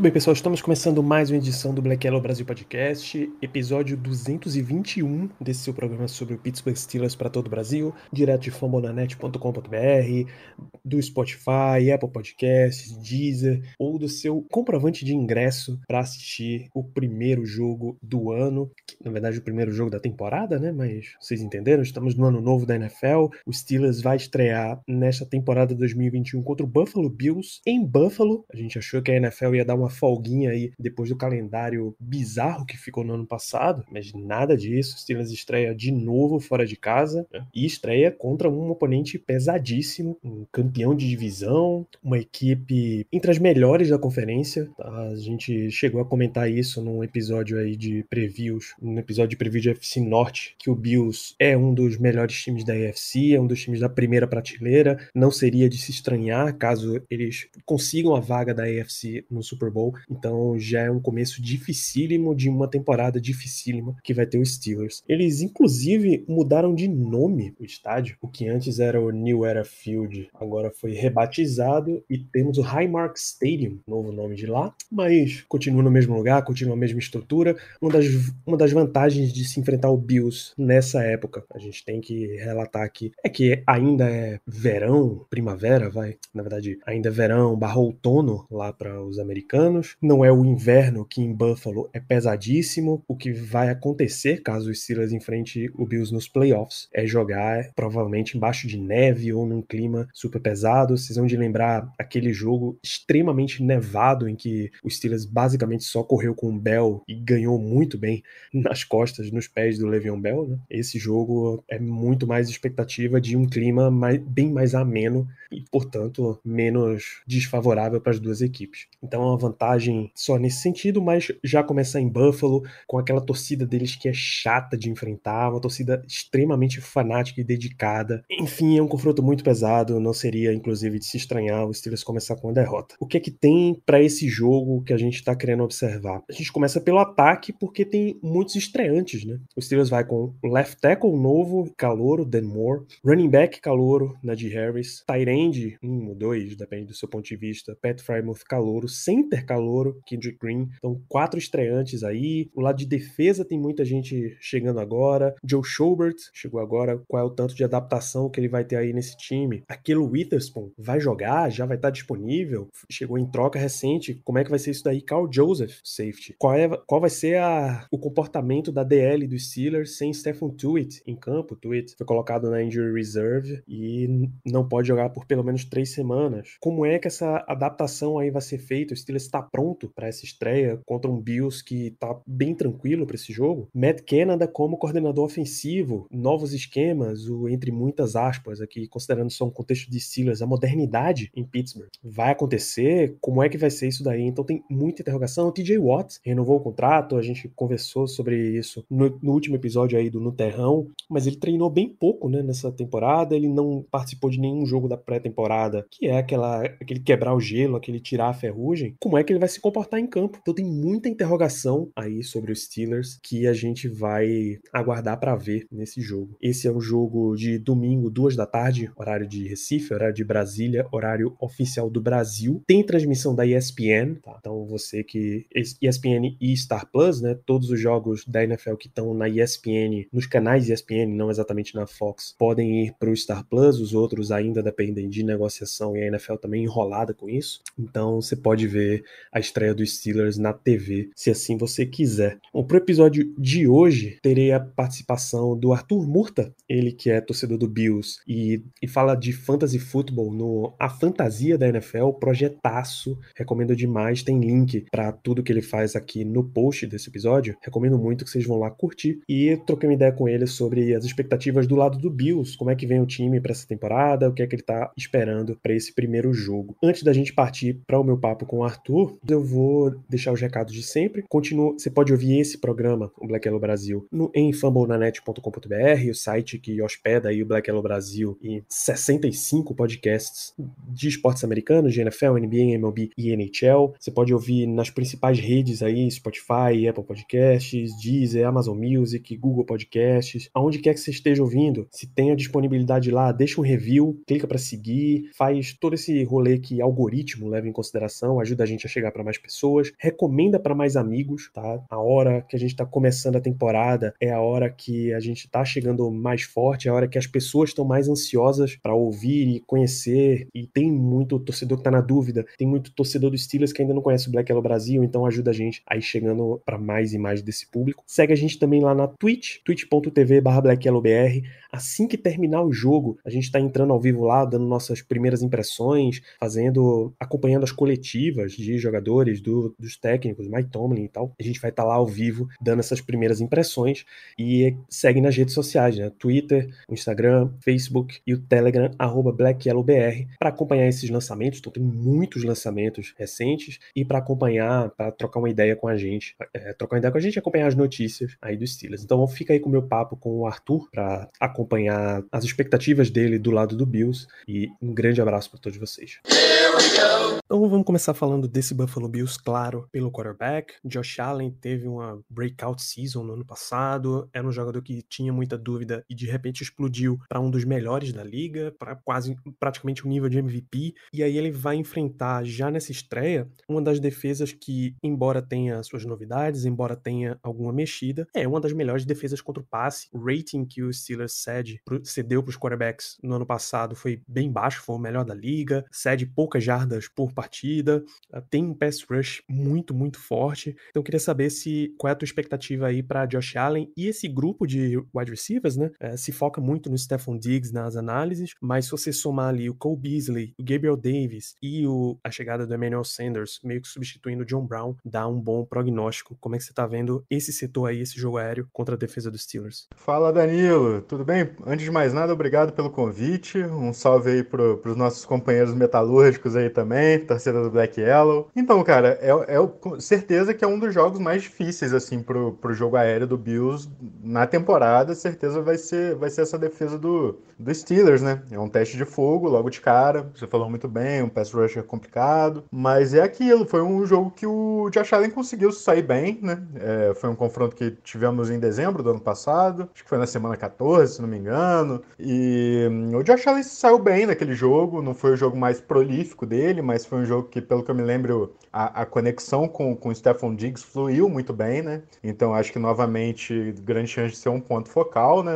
Muito bem, pessoal, estamos começando mais uma edição do Black Yellow Brasil Podcast, episódio 221 desse seu programa sobre o Pittsburgh Steelers para todo o Brasil, direto de fambonanet.com.br, do Spotify, Apple Podcasts, Deezer, ou do seu comprovante de ingresso para assistir o primeiro jogo do ano, que, na verdade o primeiro jogo da temporada, né? Mas vocês entenderam, estamos no ano novo da NFL, o Steelers vai estrear nesta temporada 2021 contra o Buffalo Bills em Buffalo. A gente achou que a NFL ia dar uma folguinha aí depois do calendário bizarro que ficou no ano passado, mas nada disso. Steelers estreia de novo fora de casa né? e estreia contra um oponente pesadíssimo, um campeão de divisão, uma equipe entre as melhores da conferência. Tá? A gente chegou a comentar isso num episódio aí de previews, num episódio de preview de FC Norte, que o Bills é um dos melhores times da AFC, é um dos times da primeira prateleira. Não seria de se estranhar caso eles consigam a vaga da AFC no Super Bowl. Então já é um começo dificílimo de uma temporada dificílima que vai ter os Steelers. Eles inclusive mudaram de nome o estádio, o que antes era o New Era Field, agora foi rebatizado e temos o Highmark Stadium, novo nome de lá, mas continua no mesmo lugar, continua a mesma estrutura. Uma das, uma das vantagens de se enfrentar o Bills nessa época, a gente tem que relatar aqui, é que ainda é verão, primavera, vai, na verdade, ainda é verão barra outono lá para os americanos. Não é o inverno que em Buffalo é pesadíssimo. O que vai acontecer caso os Steelers enfrente o Bills nos playoffs é jogar provavelmente embaixo de neve ou num clima super pesado. Vocês vão de lembrar aquele jogo extremamente nevado em que o Steelers basicamente só correu com o Bell e ganhou muito bem nas costas, nos pés do Le'Veon Bell. Né? Esse jogo é muito mais expectativa de um clima mais, bem mais ameno e, portanto, menos desfavorável para as duas equipes. Então é uma vantagem só nesse sentido, mas já começar em Buffalo com aquela torcida deles que é chata de enfrentar, uma torcida extremamente fanática e dedicada. Enfim, é um confronto muito pesado, não seria inclusive de se estranhar o Steelers começar com a derrota. O que é que tem para esse jogo que a gente está querendo observar? A gente começa pelo ataque porque tem muitos estreantes, né? O Steelers vai com left tackle novo, calouro, Dan Moore, running back calouro, Najee Harris, tight end, um ou dois, depende do seu ponto de vista, Pat Frymouth calouro, center calouro, Kendrick Green. Então, quatro estreantes aí. O lado de defesa tem muita gente chegando agora. Joe Schobert chegou agora. Qual é o tanto de adaptação que ele vai ter aí nesse time? Aquele Witherspoon vai jogar? Já vai estar disponível? Chegou em troca recente. Como é que vai ser isso daí? Carl Joseph, safety. Qual, é, qual vai ser a, o comportamento da DL dos Steelers sem Stephen Tuitt em campo? Tuitt foi colocado na injury reserve e não pode jogar por pelo menos três semanas. Como é que essa adaptação aí vai ser feita? O Steelers está pronto para essa estreia contra um Bills que está bem tranquilo para esse jogo? Matt Canada como coordenador ofensivo, novos esquemas, o entre muitas aspas aqui, considerando só um contexto de Steelers, a modernidade em Pittsburgh vai acontecer? Como é que vai ser isso daí? Então tem muita interrogação. O TJ Watt renovou o contrato, a gente conversou sobre isso no, no último episódio aí do No Terrão, mas ele treinou bem pouco, né, nessa temporada, ele não participou de nenhum jogo da pré-temporada, que é aquela aquele quebrar o gelo, aquele tirar a ferrugem. Como é que ele vai se comportar em campo? Então tem muita interrogação aí sobre os Steelers que a gente vai aguardar para ver nesse jogo. Esse é um jogo de domingo, duas da tarde, horário de Recife, horário de Brasília, horário oficial do Brasil. Tem transmissão da ESPN, tá? Então você que ESPN e Star Plus, né? Todos os jogos da NFL que estão na ESPN, nos canais ESPN, não exatamente na Fox, podem ir para o Star Plus. Os outros ainda dependem de negociação e a NFL também enrolada com isso. Então você pode ver a estreia dos Steelers na TV, se assim você quiser. Bom, pro episódio de hoje, terei a participação do Arthur Murta, ele que é torcedor do Bills e, e fala de fantasy football no A Fantasia da NFL, projetaço, recomendo demais, tem link para tudo que ele faz aqui no post desse episódio, recomendo muito que vocês vão lá curtir e troquei uma ideia com ele sobre as expectativas do lado do Bills, como é que vem o time para essa temporada, o que é que ele tá esperando para esse primeiro jogo. Antes da gente partir para o meu papo com o Arthur, Eu vou deixar os recados de sempre. Continua, você pode ouvir esse programa, o Black Yellow Brasil, no, em fumblenanet.com.br, o site que hospeda aí o Black Yellow Brasil e 65 podcasts de esportes americanos, de NFL, NBA, MLB e NHL. Você pode ouvir nas principais redes aí, Spotify, Apple Podcasts, Deezer, Amazon Music, Google Podcasts, aonde quer que você esteja ouvindo. Se tem a disponibilidade lá, deixa um review, clica para seguir, faz todo esse rolê que algoritmo leva em consideração, ajuda a gente a chegar para mais pessoas, recomenda para mais amigos, tá? A hora que a gente está começando a temporada é a hora que a gente está chegando mais forte, é a hora que as pessoas estão mais ansiosas para ouvir e conhecer, e tem muito torcedor que tá na dúvida, tem muito torcedor do Steelers que ainda não conhece o Black Yellow Brasil, então ajuda a gente aí chegando para mais e mais desse público. Segue a gente também lá na Twitch, twitch.tv/blackyellowbr. Assim que terminar o jogo, a gente está entrando ao vivo lá, dando nossas primeiras impressões, fazendo, acompanhando as coletivas de jogadores, do, dos técnicos, Mike Tomlin e tal. A gente vai estar tá lá ao vivo, dando essas primeiras impressões e segue nas redes sociais, né? Twitter, Instagram, Facebook e o Telegram, BlackYellowBR, para acompanhar esses lançamentos. Então tem muitos lançamentos recentes e para acompanhar, para trocar uma ideia com a gente, é, trocar uma ideia com a gente e acompanhar as notícias aí do Steelers. Então fica aí com o meu papo com o Arthur para acompanhar acompanhar as expectativas dele do lado do Bills. E um grande abraço para todos vocês. Então vamos começar falando desse Buffalo Bills, claro, pelo quarterback. Josh Allen teve uma breakout season no ano passado, era um jogador que tinha muita dúvida e de repente explodiu para um dos melhores da liga, para quase praticamente o um nível de MVP. E aí ele vai enfrentar já nessa estreia uma das defesas que, embora tenha suas novidades, embora tenha alguma mexida, é uma das melhores defesas contra o passe. O rating que o Steelers cede, cedeu para os quarterbacks no ano passado foi bem baixo, foi o melhor da liga, cede poucas jardas por partida, ah, tem um pass rush muito, muito forte. Então eu queria saber se qual é a tua expectativa aí para Josh Allen e esse grupo de wide receivers, né? É, se foca muito no Stephon Diggs nas análises, mas se você somar ali o Cole Beasley, o Gabriel Davis e o, a chegada do Emmanuel Sanders, meio que substituindo o John Brown, dá um bom prognóstico. Como é que você tá vendo esse setor aí, esse jogo aéreo contra a defesa dos Steelers? Fala Danilo, tudo bem? Antes de mais nada, obrigado pelo convite. Um salve aí para os nossos companheiros metalúrgicos aí também, torcida do Black Yellow. Então, cara, é, é certeza que é um dos jogos mais difíceis, assim, pro, pro jogo aéreo do Bills na temporada. Certeza vai ser, vai ser essa defesa do, do Steelers, né? É um teste de fogo logo de cara. Você falou muito bem, um pass rusher complicado. Mas é aquilo, foi um jogo que o Josh Allen conseguiu sair bem, né? É, foi um confronto que tivemos em dezembro do ano passado. Acho que foi na semana 14, se não me engano. E hum, o Josh Allen saiu bem naquele jogo. Não foi o jogo mais prolífico dele, mas foi um jogo que, pelo que eu me lembro, a, a conexão com, com o Stephon Diggs fluiu muito bem, né? Então acho que novamente grande chance de ser um ponto focal, né?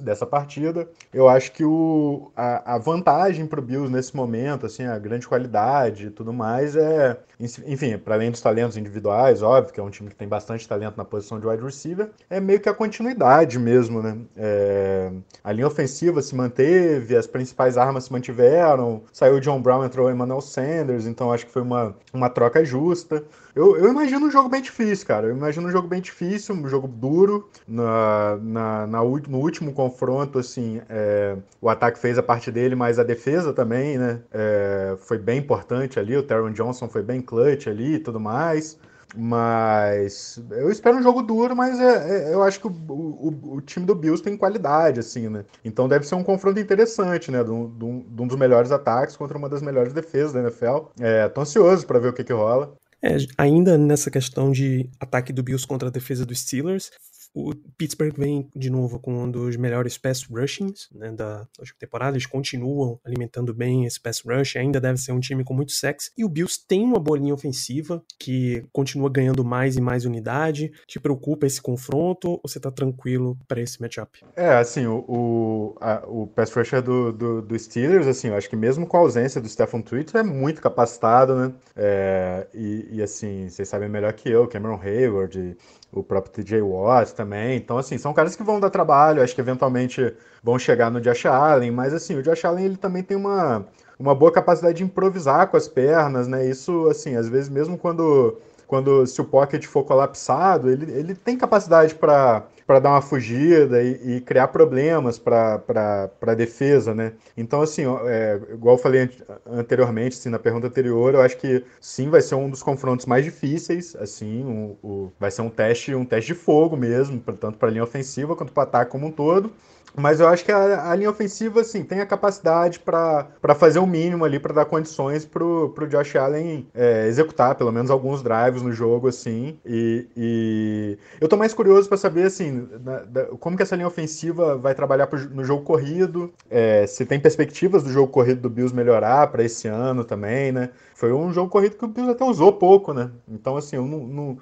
Dessa partida. Eu acho que o, a, a vantagem para o Bills nesse momento, assim, a grande qualidade e tudo mais é, enfim, para além dos talentos individuais, óbvio que é um time que tem bastante talento na posição de wide receiver, é meio que a continuidade mesmo, né? É, a linha ofensiva se manteve, as principais armas se mantiveram, saiu o John Brown, entrou o Emmanuel Sanders, então acho que foi uma, uma troca justa. Eu, eu imagino um jogo bem difícil, cara. Eu imagino um jogo bem difícil, um jogo duro. Na, na, na no último confronto, assim, é, o ataque fez a parte dele, mas a defesa também, né? É, foi bem importante ali. O Taron Johnson foi bem clutch ali e tudo mais. Mas eu espero um jogo duro, mas é, é, eu acho que o, o, o, time do Bills tem qualidade, assim, né? Então deve ser um confronto interessante, né? De um, de um dos melhores ataques contra uma das melhores defesas da NFL. É, tô ansioso para ver o que, que rola. É, ainda nessa questão de ataque do Bills contra a defesa dos Steelers, o Pittsburgh vem de novo com um dos melhores pass rushings né, da temporada. Eles continuam alimentando bem esse pass rush. Ainda deve ser um time com muito sexo. E o Bills tem uma bolinha ofensiva que continua ganhando mais e mais unidade. Te preocupa esse confronto ou você tá tranquilo para esse matchup? É, assim, o, o, a, o pass rusher do, do, do, Steelers, assim, eu acho que mesmo com a ausência do Stephen Twitter, é muito capacitado, né? É, e, e, assim, vocês sabem melhor que eu, Cameron Hayward o próprio TJ Watt também. Então, assim, são caras que vão dar trabalho, acho que eventualmente vão chegar no Josh Allen, mas assim, o Josh Allen ele também tem uma, uma boa capacidade de improvisar com as pernas, né? Isso, assim, às vezes mesmo quando, quando se o pocket for colapsado, ele, ele tem capacidade para para dar uma fugida e, e criar problemas para a defesa, né? Então, assim, é, igual eu falei anteriormente, assim, na pergunta anterior, eu acho que sim, vai ser um dos confrontos mais difíceis, assim, o, o vai ser um teste, um teste de fogo mesmo, tanto para a linha ofensiva quanto para o ataque como um todo. Mas eu acho que a, a linha ofensiva, assim, tem a capacidade para fazer o mínimo ali, para dar condições pro, pro Josh Allen é, executar pelo menos alguns drives no jogo, assim. E, e... eu tô mais curioso para saber, assim, na, da, como que essa linha ofensiva vai trabalhar pro, no jogo corrido, é, se tem perspectivas do jogo corrido do Bills melhorar para esse ano também, né? Foi um jogo corrido que o Bills até usou pouco, né? Então, assim, eu não, não,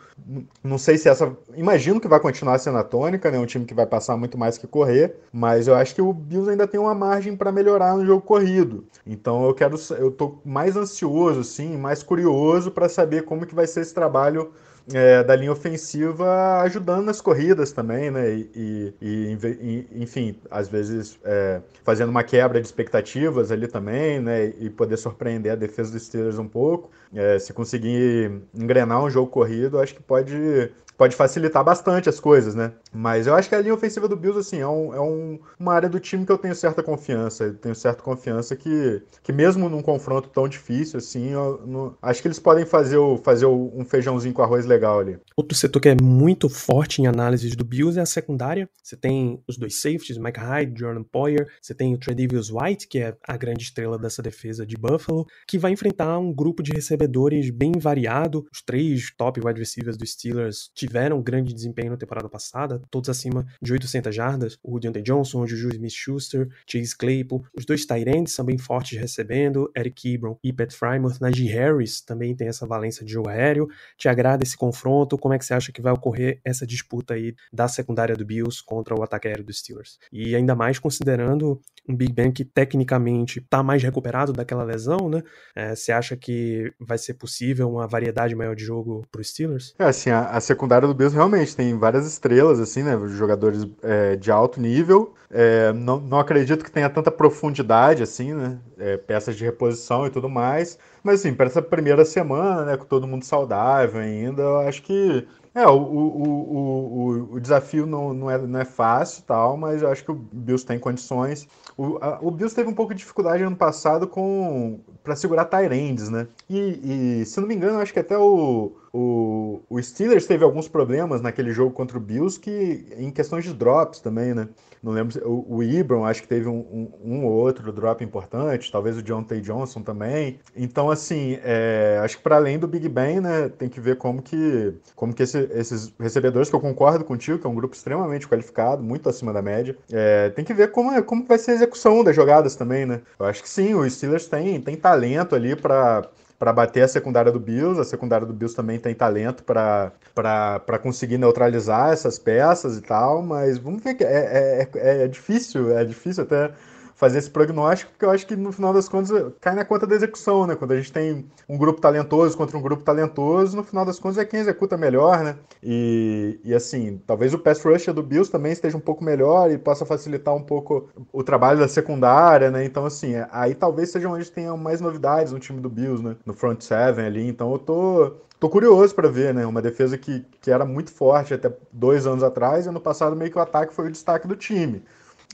não sei se essa. Imagino que vai continuar sendo a tônica, né? Um time que vai passar muito mais que correr, mas eu acho que o Bills ainda tem uma margem para melhorar no jogo corrido. Então, eu quero. Eu tô mais ansioso, assim, mais curioso para saber como que vai ser esse trabalho é, da linha ofensiva ajudando nas corridas também, né? E, e, e enfim, às vezes é, fazendo uma quebra de expectativas ali também, né? E poder surpreender a defesa dos Steelers um pouco. É, se conseguir engrenar um jogo corrido, acho que pode pode facilitar bastante as coisas, né? Mas eu acho que a linha ofensiva do Bills, assim, é, um, é um, uma área do time que eu tenho certa confiança. Eu tenho certa confiança que, que mesmo num confronto tão difícil, assim, eu, no, acho que eles podem fazer, o, fazer o, um feijãozinho com arroz legal ali. Outro setor que é muito forte em análises do Bills é a secundária. Você tem os dois safeties, Mike Hyde, Jordan Poyer. Você tem o Tredavious White, que é a grande estrela dessa defesa de Buffalo, que vai enfrentar um grupo de recebedores bem variado. Os três top wide receivers dos Steelers tiveram grande desempenho na temporada passada, todos acima de 800 jardas. O Deontay Johnson, o Juju Smith-Schuster, Chase Claypool. Os dois Tyrants bem fortes recebendo, Eric Ebron e Pat Frymouth. Najee Harris também tem essa valência de jogo aéreo. Te agrada esse confronto? Como é que você acha que vai ocorrer essa disputa aí da secundária do Bills contra o ataque aéreo dos Steelers? E ainda mais considerando um Big Ben que tecnicamente está mais recuperado daquela lesão, né? É, você acha que vai ser possível uma variedade maior de jogo para os Steelers? É, assim, a, a secundária do Bills realmente tem várias estrelas, assim, né? Jogadores é, de alto nível. É, não, não acredito que tenha tanta profundidade, assim, né? É, peças de reposição e tudo mais. Mas, assim, para essa primeira semana, né? Com todo mundo saudável ainda, eu acho que é, o, o, o, o, desafio não, não, é, não é fácil tal, mas eu acho que o Bills tem condições. O, a, o Bills teve um pouco de dificuldade ano passado com para segurar Tyrands, né? E, e, se não me engano, acho que até o, o, o Steelers teve alguns problemas naquele jogo contra o Bills que em questões de drops também, né? Não lembro, o, o Ibram acho que teve um, um, um, ou outro drop importante, talvez o John Tay Johnson também. Então, assim, é, acho que para além do Big Ben, né, tem que ver como que, como que esse, esses recebedores, que eu concordo contigo, que é um grupo extremamente qualificado, muito acima da média, é, tem que ver como, é, como vai ser a execução das jogadas também, né? Eu acho que sim, o Steelers tem, tem talento ali para para bater a secundária do Bills. A secundária do Bills também tem talento para conseguir neutralizar essas peças e tal, mas vamos ver que é, é, é difícil, é difícil até fazer esse prognóstico, porque eu acho que no final das contas cai na conta da execução, né? Quando a gente tem um grupo talentoso contra um grupo talentoso, no final das contas é quem executa melhor, né? E, e assim, talvez o pass rush do Bills também esteja um pouco melhor e possa facilitar um pouco o trabalho da secundária, né? Então, assim, aí talvez seja onde tenham mais novidades no time do Bills, né? No front seven ali. Então eu tô, tô curioso para ver, né? Uma defesa que, que era muito forte até dois anos atrás, e ano passado meio que o ataque foi o destaque do time.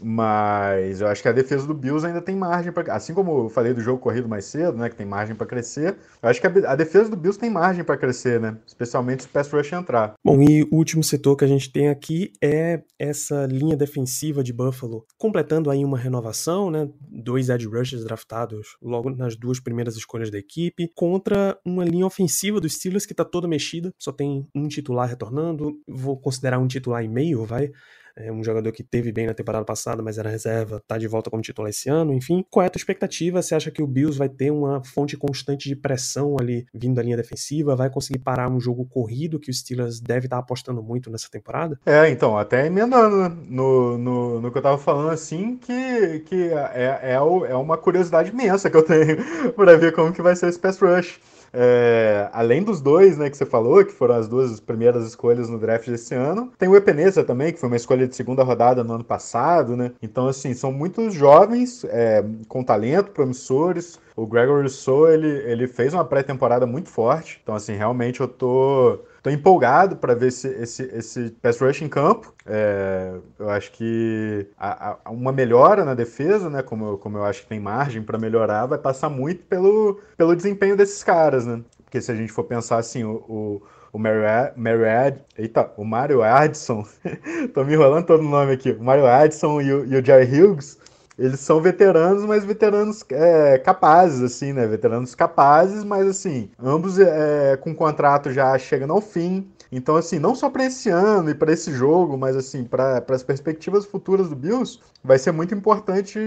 Mas eu acho que a defesa do Bills ainda tem margem para, assim como eu falei do jogo corrido mais cedo, né, que tem margem para crescer. Eu acho que a, a, defesa do Bills tem margem para crescer, né, especialmente se o pass rush entrar. Bom, e o último setor que a gente tem aqui é essa linha defensiva de Buffalo, completando aí uma renovação, né, dois edge rushers draftados logo nas duas primeiras escolhas da equipe, contra uma linha ofensiva dos Steelers que está toda mexida, só tem um titular retornando, vou considerar um titular e meio, vai é um jogador que teve bem na temporada passada, mas era reserva, tá de volta como titular esse ano, enfim. Qual é a tua expectativa? Você acha que o Bills vai ter uma fonte constante de pressão ali vindo da linha defensiva? Vai conseguir parar um jogo corrido que o Steelers deve estar tá apostando muito nessa temporada? É, então, até emendando né? no, no, no que eu tava falando, assim, que, que é, é, é uma curiosidade imensa que eu tenho para ver como que vai ser esse pass rush. É, além dos dois, né, que você falou, que foram as duas primeiras escolhas no draft desse ano, tem o Epeneza também, que foi uma escolha de segunda rodada no ano passado, né? Então, assim, são muitos jovens, é, com talento, promissores. O Gregory Rousseau, ele, ele fez uma pré-temporada muito forte. Então, assim, realmente eu tô tô empolgado para ver esse, esse, esse pass rush em campo. É, eu acho que a, a, uma melhora na defesa, né? Como eu, como eu acho que tem margem para melhorar, vai passar muito pelo, pelo desempenho desses caras, né? Porque se a gente for pensar assim, o, o o Mario, Mario eita, o Mario Addison, tô me enrolando todo o nome aqui, o Mario Addison e o, e o Jerry Hughes, eles são veteranos, mas veteranos é, capazes, assim, né? Veteranos capazes, mas assim, ambos é, com contrato já chegando ao fim. Então, assim, não só para esse ano e para esse jogo, mas assim, para as perspectivas futuras do Bills, vai ser muito importante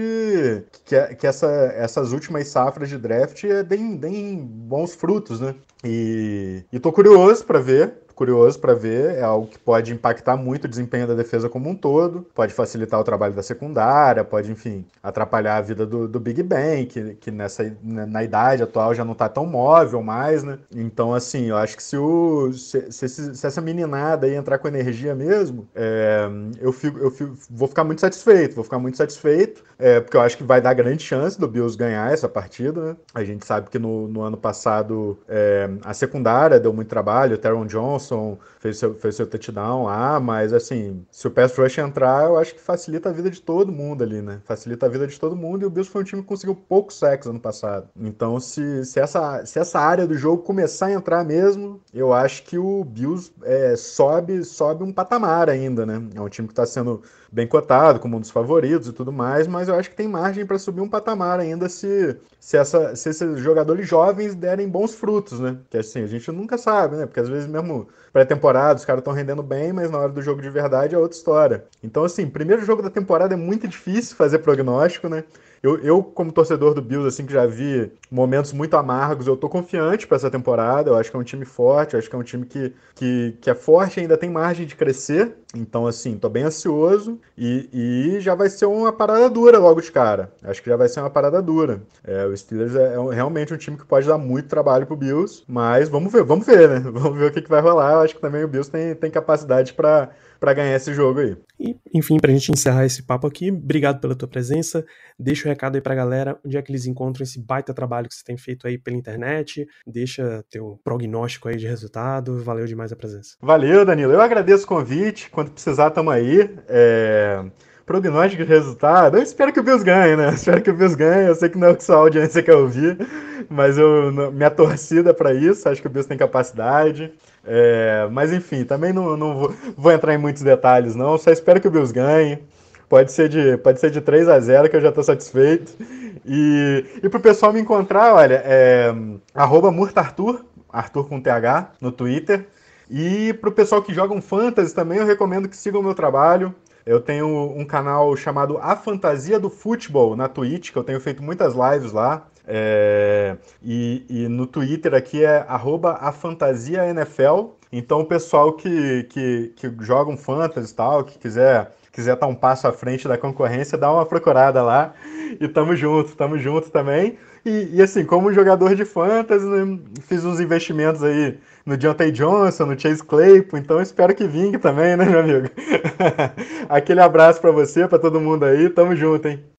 que, que essa, essas últimas safras de draft deem, deem bons frutos, né? E, e tô curioso para ver curioso para ver, é algo que pode impactar muito o desempenho da defesa como um todo, pode facilitar o trabalho da secundária, pode, enfim, atrapalhar a vida do, do Big Ben, que, que nessa, na idade atual já não está tão móvel mais, né? Então, assim, eu acho que se, o, se, se, se essa meninada aí entrar com energia mesmo, é, eu, fico, eu fico, vou ficar muito satisfeito, vou ficar muito satisfeito, é, porque eu acho que vai dar grande chance do Bills ganhar essa partida, né? A gente sabe que no, no ano passado é, a secundária deu muito trabalho, o Teron Johnson Johnson fez seu, fez seu touchdown lá, mas assim, se o pass rush entrar, eu acho que facilita a vida de todo mundo ali, né? Facilita a vida de todo mundo e o Bills foi um time que conseguiu pouco sexo ano passado. Então, se, se, essa, se essa área do jogo começar a entrar mesmo, eu acho que o Bills é, sobe, sobe um patamar ainda, né? É um time que está sendo bem cotado, como um dos favoritos e tudo mais, mas eu acho que tem margem para subir um patamar ainda se, se, essa, se esses jogadores jovens derem bons frutos, né? Que assim, a gente nunca sabe, né? Porque às vezes mesmo pré-temporada os caras estão rendendo bem, mas na hora do jogo de verdade é outra história. Então, assim, primeiro jogo da temporada é muito difícil fazer prognóstico, né? Eu, eu, como torcedor do Bills, assim, que já vi momentos muito amargos, eu tô confiante para essa temporada. Eu acho que é um time forte, eu acho que é um time que, que, que é forte e ainda tem margem de crescer. Então, assim, tô bem ansioso e, e já vai ser uma parada dura logo de cara. Acho que já vai ser uma parada dura. É, o Steelers é, é realmente um time que pode dar muito trabalho pro Bills, mas vamos ver, vamos ver, né? Vamos ver o que, que vai rolar. Eu acho que também o Bills tem, tem capacidade para ganhar esse jogo aí. E, enfim, pra gente encerrar esse papo aqui, obrigado pela tua presença. Deixa um recado aí pra galera, onde é que eles encontram esse baita trabalho que você tem feito aí pela internet. Deixa teu prognóstico aí de resultado. Valeu demais a presença. Valeu, Danilo. Eu agradeço o convite. Quando precisar, tamo aí. É prognóstico de resultado, eu espero que o Bills ganhe, né? Espero que o Bills ganhe. Eu sei que não é o que sua audiência quer ouvir, mas eu, minha torcida para isso, acho que o Bills tem capacidade. É, mas enfim, também não, não vou, vou, entrar em muitos detalhes, não. Só espero que o Bills ganhe. Pode ser de, pode ser de 3 a 0 que eu já estou satisfeito. E, e pro pessoal me encontrar, olha, é arroba Murtartur, Arthur com TH, no Twitter. E pro pessoal que joga um Fantasy também, eu recomendo que sigam o meu trabalho. Eu tenho um canal chamado A Fantasia do Futebol na Twitch, que eu tenho feito muitas lives lá. É, e, e, no Twitter aqui é @afantasiaNFL. Então o pessoal que, que, que joga um fantasy e tal, que quiser quiser estar um passo à frente da concorrência, dá uma procurada lá. E tamo junto, tamo junto também. E, e assim, como jogador de fantasy, né, fiz uns investimentos aí no Deontay Johnson, no Chase Claypool, então espero que vingue também, né, meu amigo? Aquele abraço para você, para todo mundo aí, tamo junto, hein?